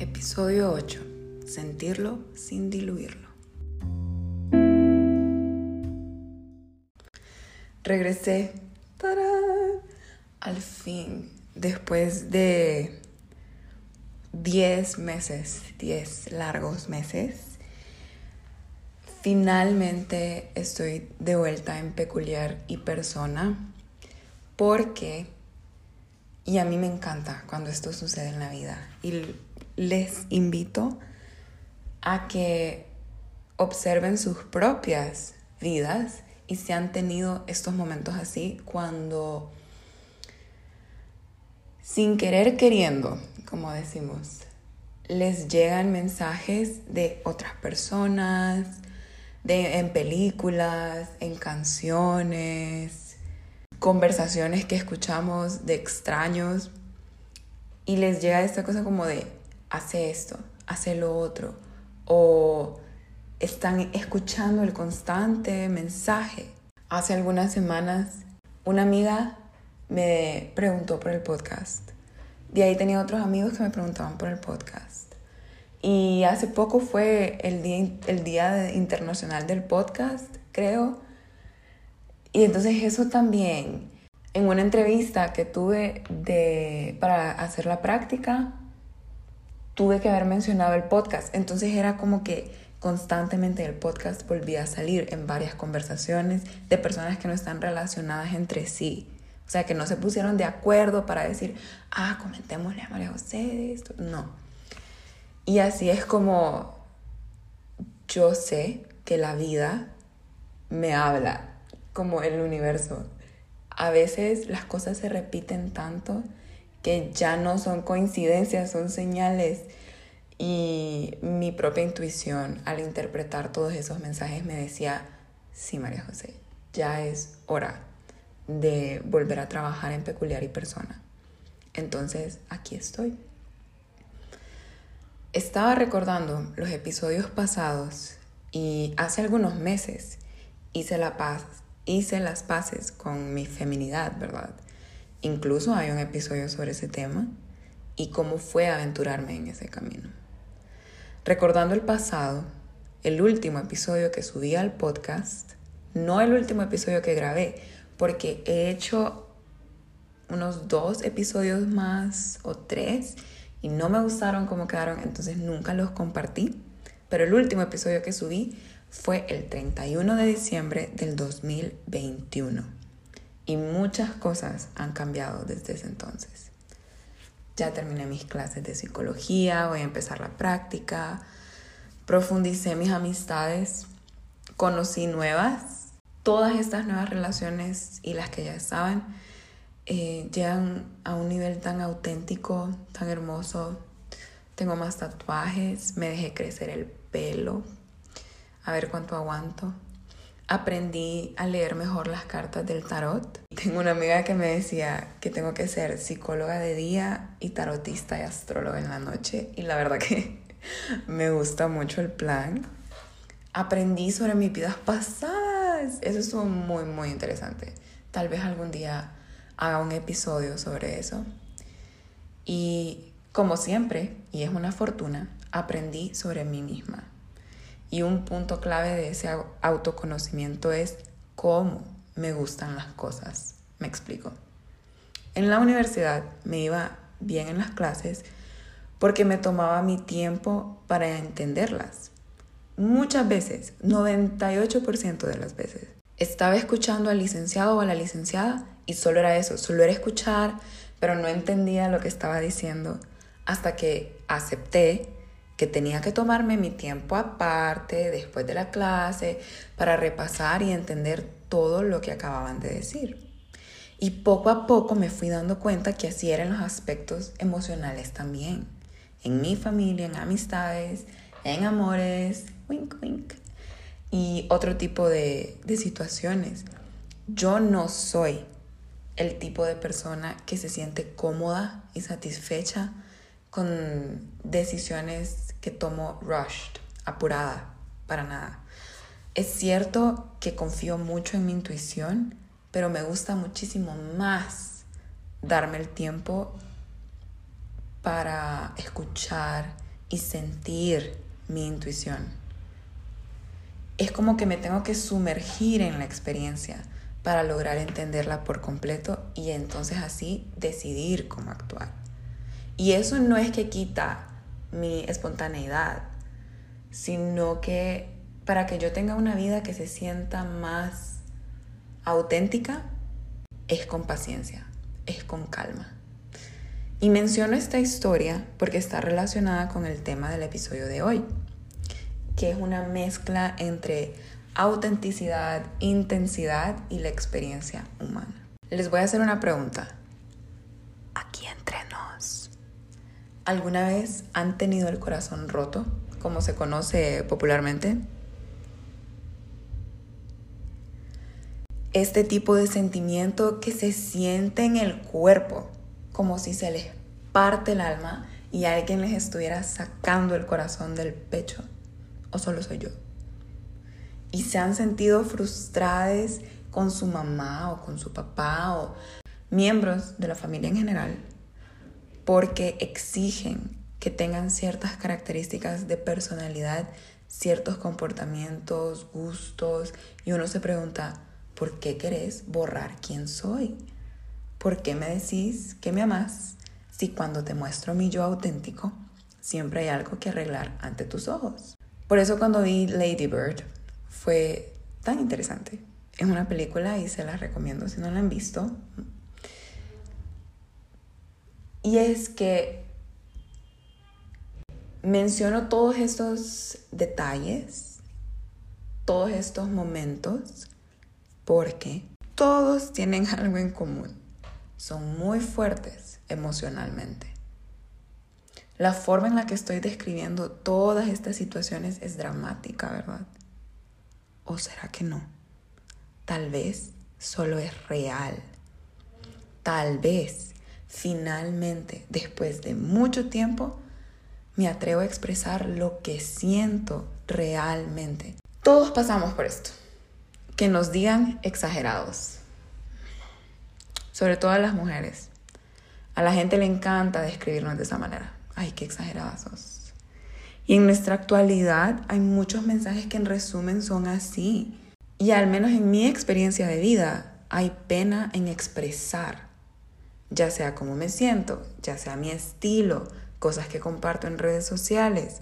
Episodio 8. Sentirlo sin diluirlo. Regresé. Al fin, después de 10 meses, 10 largos meses, finalmente estoy de vuelta en peculiar y persona porque, y a mí me encanta cuando esto sucede en la vida, y les invito a que observen sus propias vidas y si han tenido estos momentos así cuando sin querer queriendo, como decimos, les llegan mensajes de otras personas, de, en películas, en canciones, conversaciones que escuchamos de extraños y les llega esta cosa como de hace esto, hace lo otro, o están escuchando el constante mensaje. Hace algunas semanas una amiga me preguntó por el podcast. De ahí tenía otros amigos que me preguntaban por el podcast. Y hace poco fue el Día, el día Internacional del Podcast, creo. Y entonces eso también, en una entrevista que tuve de, para hacer la práctica, tuve que haber mencionado el podcast. Entonces era como que constantemente el podcast volvía a salir en varias conversaciones de personas que no están relacionadas entre sí. O sea, que no se pusieron de acuerdo para decir, ah, comentémosle a María José de esto. No. Y así es como yo sé que la vida me habla, como el universo. A veces las cosas se repiten tanto ya no son coincidencias, son señales. Y mi propia intuición al interpretar todos esos mensajes me decía, sí, María José, ya es hora de volver a trabajar en peculiar y persona. Entonces, aquí estoy. Estaba recordando los episodios pasados y hace algunos meses hice, la paz, hice las paces con mi feminidad, ¿verdad? Incluso hay un episodio sobre ese tema y cómo fue aventurarme en ese camino. Recordando el pasado, el último episodio que subí al podcast, no el último episodio que grabé, porque he hecho unos dos episodios más o tres y no me gustaron cómo quedaron, entonces nunca los compartí. Pero el último episodio que subí fue el 31 de diciembre del 2021 y muchas cosas han cambiado desde ese entonces. Ya terminé mis clases de psicología, voy a empezar la práctica, profundicé mis amistades, conocí nuevas, todas estas nuevas relaciones y las que ya estaban eh, llegan a un nivel tan auténtico, tan hermoso. Tengo más tatuajes, me dejé crecer el pelo, a ver cuánto aguanto aprendí a leer mejor las cartas del tarot. Tengo una amiga que me decía que tengo que ser psicóloga de día y tarotista y astróloga en la noche. Y la verdad que me gusta mucho el plan. Aprendí sobre mis vidas pasadas. Eso estuvo muy, muy interesante. Tal vez algún día haga un episodio sobre eso. Y como siempre, y es una fortuna, aprendí sobre mí misma. Y un punto clave de ese autoconocimiento es cómo me gustan las cosas. Me explico. En la universidad me iba bien en las clases porque me tomaba mi tiempo para entenderlas. Muchas veces, 98% de las veces, estaba escuchando al licenciado o a la licenciada y solo era eso, solo era escuchar, pero no entendía lo que estaba diciendo hasta que acepté que tenía que tomarme mi tiempo aparte después de la clase para repasar y entender todo lo que acababan de decir. Y poco a poco me fui dando cuenta que así eran los aspectos emocionales también. En mi familia, en amistades, en amores, wink, wink. Y otro tipo de, de situaciones. Yo no soy el tipo de persona que se siente cómoda y satisfecha con decisiones que tomo rushed, apurada, para nada. Es cierto que confío mucho en mi intuición, pero me gusta muchísimo más darme el tiempo para escuchar y sentir mi intuición. Es como que me tengo que sumergir en la experiencia para lograr entenderla por completo y entonces así decidir cómo actuar. Y eso no es que quita mi espontaneidad, sino que para que yo tenga una vida que se sienta más auténtica, es con paciencia, es con calma. Y menciono esta historia porque está relacionada con el tema del episodio de hoy, que es una mezcla entre autenticidad, intensidad y la experiencia humana. Les voy a hacer una pregunta. Entre nos. ¿Alguna vez han tenido el corazón roto, como se conoce popularmente? Este tipo de sentimiento que se siente en el cuerpo, como si se les parte el alma y alguien les estuviera sacando el corazón del pecho. ¿O solo soy yo? y se han sentido frustradas con su mamá o con su papá o miembros de la familia en general porque exigen que tengan ciertas características de personalidad, ciertos comportamientos, gustos y uno se pregunta, ¿por qué querés borrar quién soy? ¿Por qué me decís que me amás si cuando te muestro mi yo auténtico siempre hay algo que arreglar ante tus ojos? Por eso cuando vi Lady Bird fue tan interesante. Es una película y se la recomiendo si no la han visto. Y es que menciono todos estos detalles, todos estos momentos, porque todos tienen algo en común. Son muy fuertes emocionalmente. La forma en la que estoy describiendo todas estas situaciones es dramática, ¿verdad? ¿O será que no? Tal vez solo es real. Tal vez finalmente, después de mucho tiempo, me atrevo a expresar lo que siento realmente. Todos pasamos por esto. Que nos digan exagerados. Sobre todo a las mujeres. A la gente le encanta describirnos de esa manera. Ay, qué exageradas sos. Y en nuestra actualidad hay muchos mensajes que en resumen son así. Y al menos en mi experiencia de vida hay pena en expresar, ya sea cómo me siento, ya sea mi estilo, cosas que comparto en redes sociales.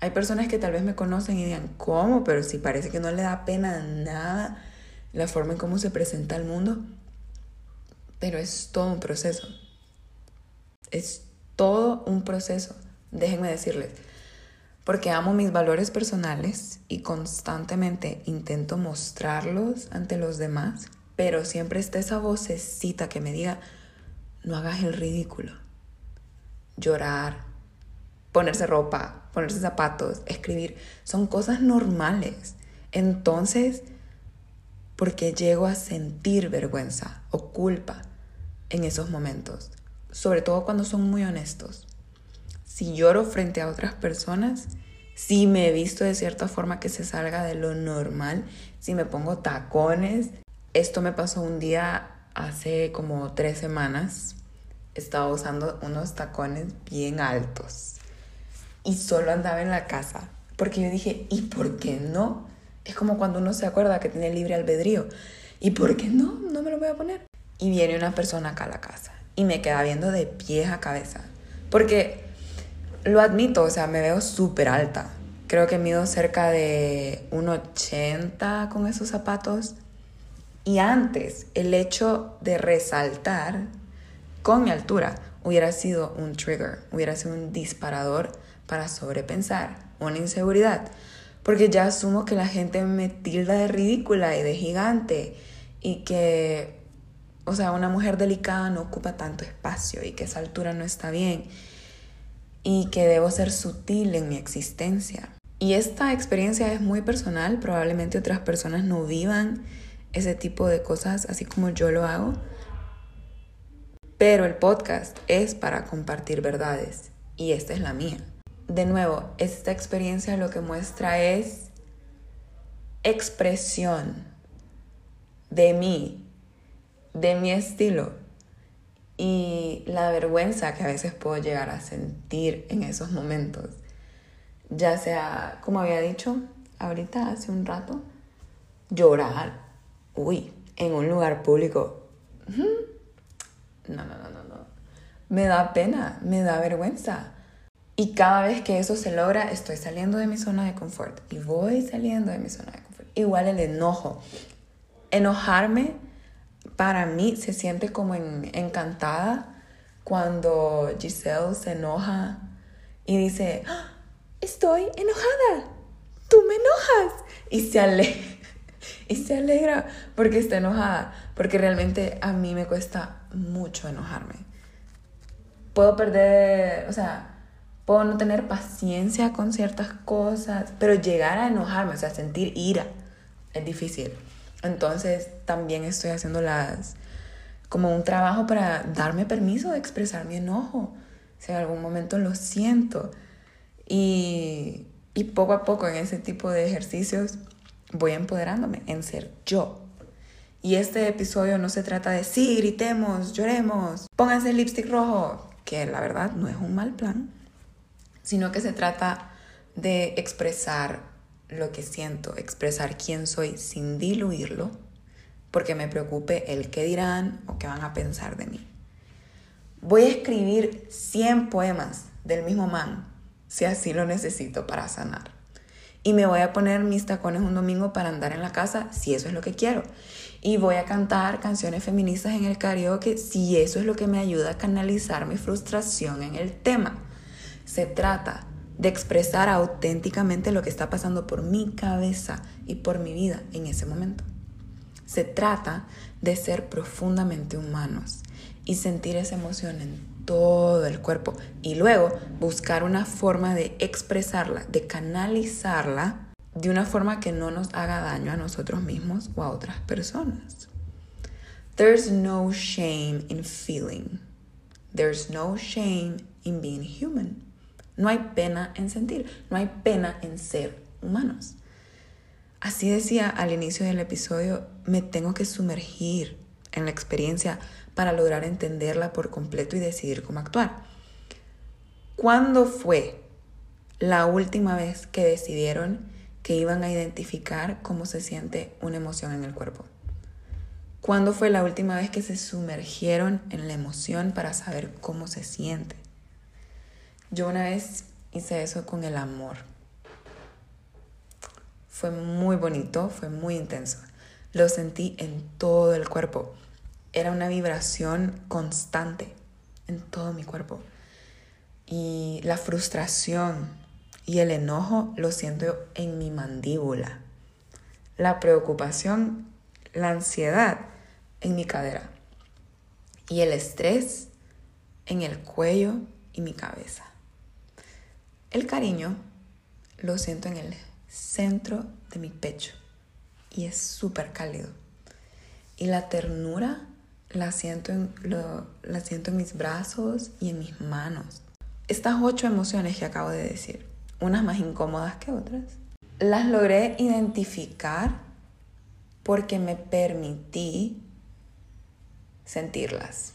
Hay personas que tal vez me conocen y digan, ¿cómo? Pero si parece que no le da pena nada la forma en cómo se presenta al mundo. Pero es todo un proceso. Es todo un proceso. Déjenme decirles, porque amo mis valores personales y constantemente intento mostrarlos ante los demás, pero siempre está esa vocecita que me diga, no hagas el ridículo. Llorar, ponerse ropa, ponerse zapatos, escribir, son cosas normales. Entonces, ¿por qué llego a sentir vergüenza o culpa en esos momentos? Sobre todo cuando son muy honestos si lloro frente a otras personas, si me he visto de cierta forma que se salga de lo normal, si me pongo tacones. Esto me pasó un día hace como tres semanas. Estaba usando unos tacones bien altos y solo andaba en la casa porque yo dije, ¿y por qué no? Es como cuando uno se acuerda que tiene libre albedrío. ¿Y por qué no? No me lo voy a poner. Y viene una persona acá a la casa y me queda viendo de pies a cabeza. Porque lo admito, o sea, me veo súper alta. Creo que mido cerca de 1,80 con esos zapatos. Y antes, el hecho de resaltar con mi altura hubiera sido un trigger, hubiera sido un disparador para sobrepensar, una inseguridad. Porque ya asumo que la gente me tilda de ridícula y de gigante y que, o sea, una mujer delicada no ocupa tanto espacio y que esa altura no está bien y que debo ser sutil en mi existencia. Y esta experiencia es muy personal, probablemente otras personas no vivan ese tipo de cosas así como yo lo hago, pero el podcast es para compartir verdades y esta es la mía. De nuevo, esta experiencia lo que muestra es expresión de mí, de mi estilo. Y la vergüenza que a veces puedo llegar a sentir en esos momentos. Ya sea, como había dicho ahorita hace un rato, llorar, uy, en un lugar público. No, no, no, no, no. Me da pena, me da vergüenza. Y cada vez que eso se logra, estoy saliendo de mi zona de confort. Y voy saliendo de mi zona de confort. Igual el enojo. Enojarme para mí se siente como encantada cuando Giselle se enoja y dice, ¡Ah! estoy enojada, tú me enojas. Y se alegra, y se alegra porque está enojada, porque realmente a mí me cuesta mucho enojarme. Puedo perder, o sea, puedo no tener paciencia con ciertas cosas, pero llegar a enojarme, o sea, sentir ira, es difícil. Entonces también estoy haciendo las como un trabajo para darme permiso de expresar mi enojo. Si en algún momento lo siento. Y, y poco a poco en ese tipo de ejercicios voy empoderándome en ser yo. Y este episodio no se trata de sí, gritemos, lloremos, pónganse el lipstick rojo, que la verdad no es un mal plan, sino que se trata de expresar lo que siento, expresar quién soy sin diluirlo porque me preocupe el qué dirán o qué van a pensar de mí. Voy a escribir 100 poemas del mismo man, si así lo necesito para sanar. Y me voy a poner mis tacones un domingo para andar en la casa, si eso es lo que quiero. Y voy a cantar canciones feministas en el karaoke, si eso es lo que me ayuda a canalizar mi frustración en el tema. Se trata de expresar auténticamente lo que está pasando por mi cabeza y por mi vida en ese momento. Se trata de ser profundamente humanos y sentir esa emoción en todo el cuerpo y luego buscar una forma de expresarla, de canalizarla de una forma que no nos haga daño a nosotros mismos o a otras personas. There's no shame in feeling. There's no shame in being human. No hay pena en sentir, no hay pena en ser humanos. Así decía al inicio del episodio, me tengo que sumergir en la experiencia para lograr entenderla por completo y decidir cómo actuar. ¿Cuándo fue la última vez que decidieron que iban a identificar cómo se siente una emoción en el cuerpo? ¿Cuándo fue la última vez que se sumergieron en la emoción para saber cómo se siente? Yo una vez hice eso con el amor. Fue muy bonito, fue muy intenso. Lo sentí en todo el cuerpo. Era una vibración constante en todo mi cuerpo. Y la frustración y el enojo lo siento en mi mandíbula. La preocupación, la ansiedad en mi cadera. Y el estrés en el cuello y mi cabeza. El cariño lo siento en el centro de mi pecho y es súper cálido. Y la ternura la siento, en, siento en mis brazos y en mis manos. Estas ocho emociones que acabo de decir, unas más incómodas que otras, las logré identificar porque me permití sentirlas.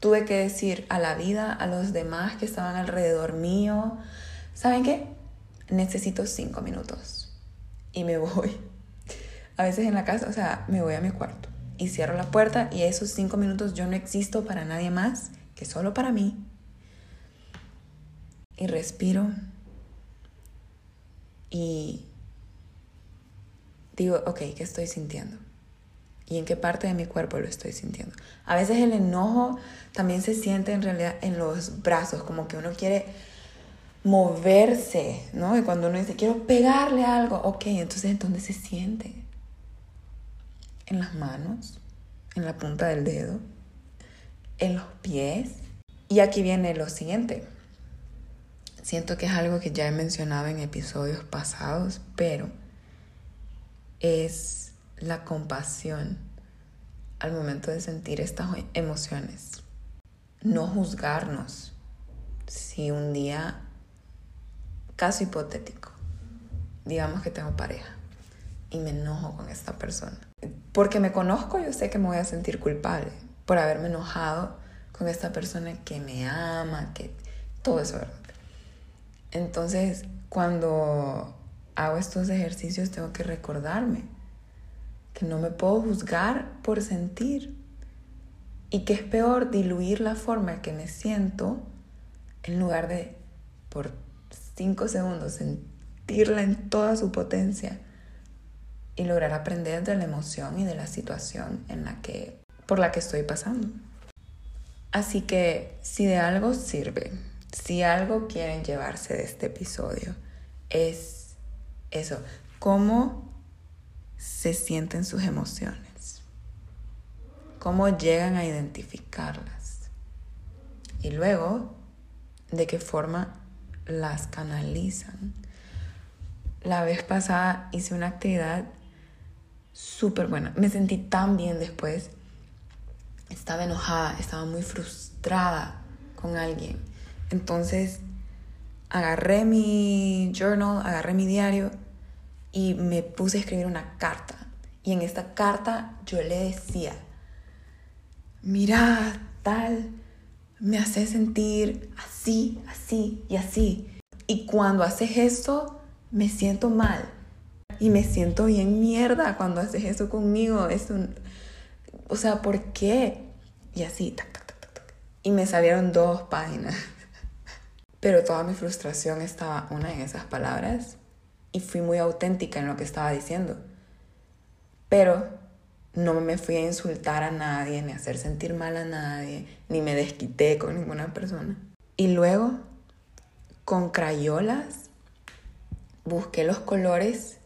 Tuve que decir a la vida, a los demás que estaban alrededor mío, ¿saben qué? necesito cinco minutos y me voy. A veces en la casa, o sea, me voy a mi cuarto y cierro la puerta y esos cinco minutos yo no existo para nadie más que solo para mí. Y respiro y digo, ok, ¿qué estoy sintiendo? ¿Y en qué parte de mi cuerpo lo estoy sintiendo? A veces el enojo también se siente en realidad en los brazos, como que uno quiere moverse, ¿no? Y cuando uno dice, quiero pegarle algo, ok, entonces ¿en dónde se siente? En las manos, en la punta del dedo, en los pies. Y aquí viene lo siguiente. Siento que es algo que ya he mencionado en episodios pasados, pero es la compasión al momento de sentir estas emociones. No juzgarnos si un día Caso hipotético. Digamos que tengo pareja y me enojo con esta persona. Porque me conozco, yo sé que me voy a sentir culpable por haberme enojado con esta persona que me ama, que todo eso, ¿verdad? Entonces, cuando hago estos ejercicios tengo que recordarme que no me puedo juzgar por sentir y que es peor diluir la forma en que me siento en lugar de por cinco segundos sentirla en toda su potencia y lograr aprender de la emoción y de la situación en la que por la que estoy pasando. Así que si de algo sirve, si algo quieren llevarse de este episodio, es eso, cómo se sienten sus emociones, cómo llegan a identificarlas y luego de qué forma las canalizan. La vez pasada hice una actividad súper buena. Me sentí tan bien después. Estaba enojada, estaba muy frustrada con alguien. Entonces agarré mi journal, agarré mi diario y me puse a escribir una carta. Y en esta carta yo le decía, mira, tal, me hace sentir así, así y así. Y cuando haces esto, me siento mal. Y me siento bien mierda cuando haces eso conmigo. Es un... O sea, ¿por qué? Y así, tac, tac, tac, tac. Y me salieron dos páginas. Pero toda mi frustración estaba una en esas palabras. Y fui muy auténtica en lo que estaba diciendo. Pero no me fui a insultar a nadie, ni a hacer sentir mal a nadie, ni me desquité con ninguna persona. Y luego, con crayolas, busqué los colores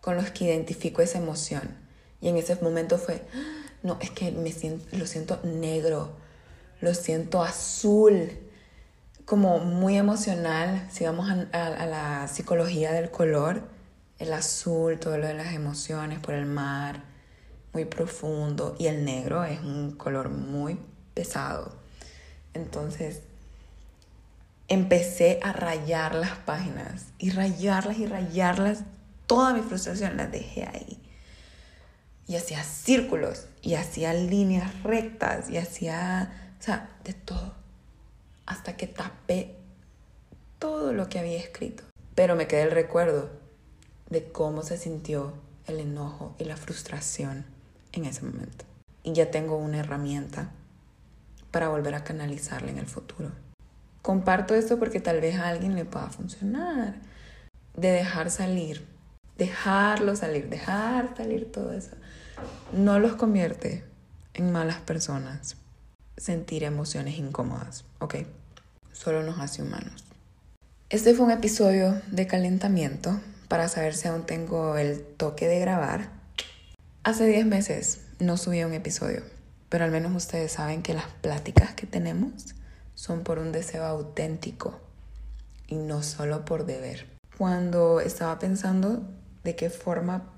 con los que identifico esa emoción. Y en ese momento fue, no, es que me siento, lo siento negro, lo siento azul, como muy emocional. Si vamos a, a la psicología del color, el azul, todo lo de las emociones por el mar, muy profundo y el negro es un color muy pesado. Entonces empecé a rayar las páginas y rayarlas y rayarlas. Toda mi frustración la dejé ahí. Y hacía círculos y hacía líneas rectas y hacía, o sea, de todo. Hasta que tapé todo lo que había escrito. Pero me quedé el recuerdo de cómo se sintió el enojo y la frustración en ese momento. Y ya tengo una herramienta para volver a canalizarla en el futuro. Comparto esto porque tal vez a alguien le pueda funcionar. De dejar salir, dejarlo salir, dejar salir todo eso. No los convierte en malas personas. Sentir emociones incómodas, ¿ok? Solo nos hace humanos. Este fue un episodio de calentamiento para saber si aún tengo el toque de grabar Hace 10 meses no subí un episodio, pero al menos ustedes saben que las pláticas que tenemos son por un deseo auténtico y no solo por deber. Cuando estaba pensando de qué forma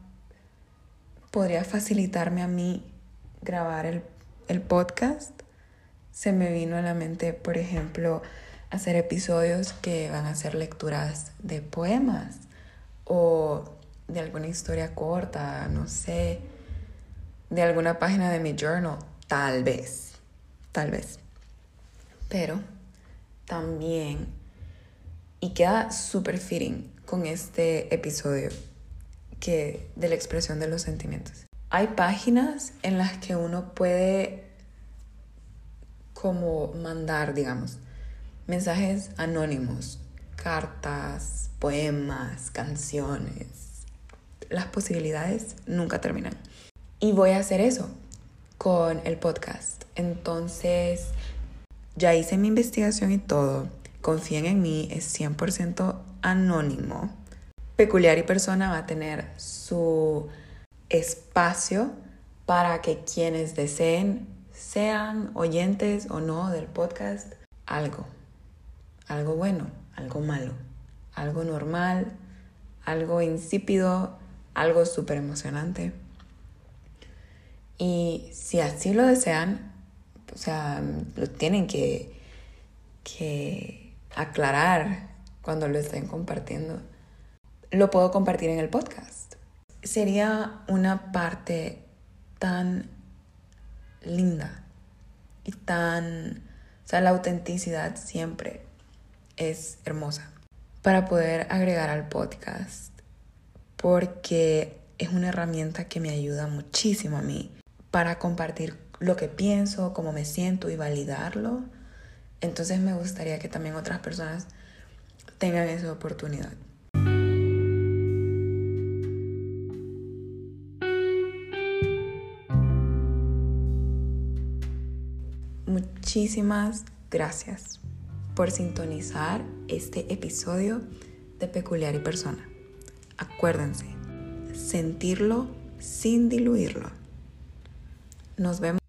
podría facilitarme a mí grabar el, el podcast, se me vino a la mente, por ejemplo, hacer episodios que van a ser lecturas de poemas o de alguna historia corta, no sé, de alguna página de mi journal, tal vez, tal vez. Pero también, y queda súper fitting con este episodio que de la expresión de los sentimientos. Hay páginas en las que uno puede como mandar, digamos, mensajes anónimos, cartas, poemas, canciones. Las posibilidades nunca terminan. Y voy a hacer eso con el podcast. Entonces, ya hice mi investigación y todo. Confíen en mí, es 100% anónimo. Peculiar y persona va a tener su espacio para que quienes deseen, sean oyentes o no del podcast, algo. Algo bueno, algo malo, algo normal, algo insípido, algo súper emocionante. Y si así lo desean, o sea, lo tienen que, que aclarar cuando lo estén compartiendo. Lo puedo compartir en el podcast. Sería una parte tan linda y tan sea, la autenticidad siempre es hermosa. Para poder agregar al podcast, porque es una herramienta que me ayuda muchísimo a mí para compartir lo que pienso, cómo me siento y validarlo. Entonces me gustaría que también otras personas tengan esa oportunidad. Muchísimas gracias por sintonizar este episodio de Peculiar y Persona. Acuérdense, sentirlo sin diluirlo. Nos vemos.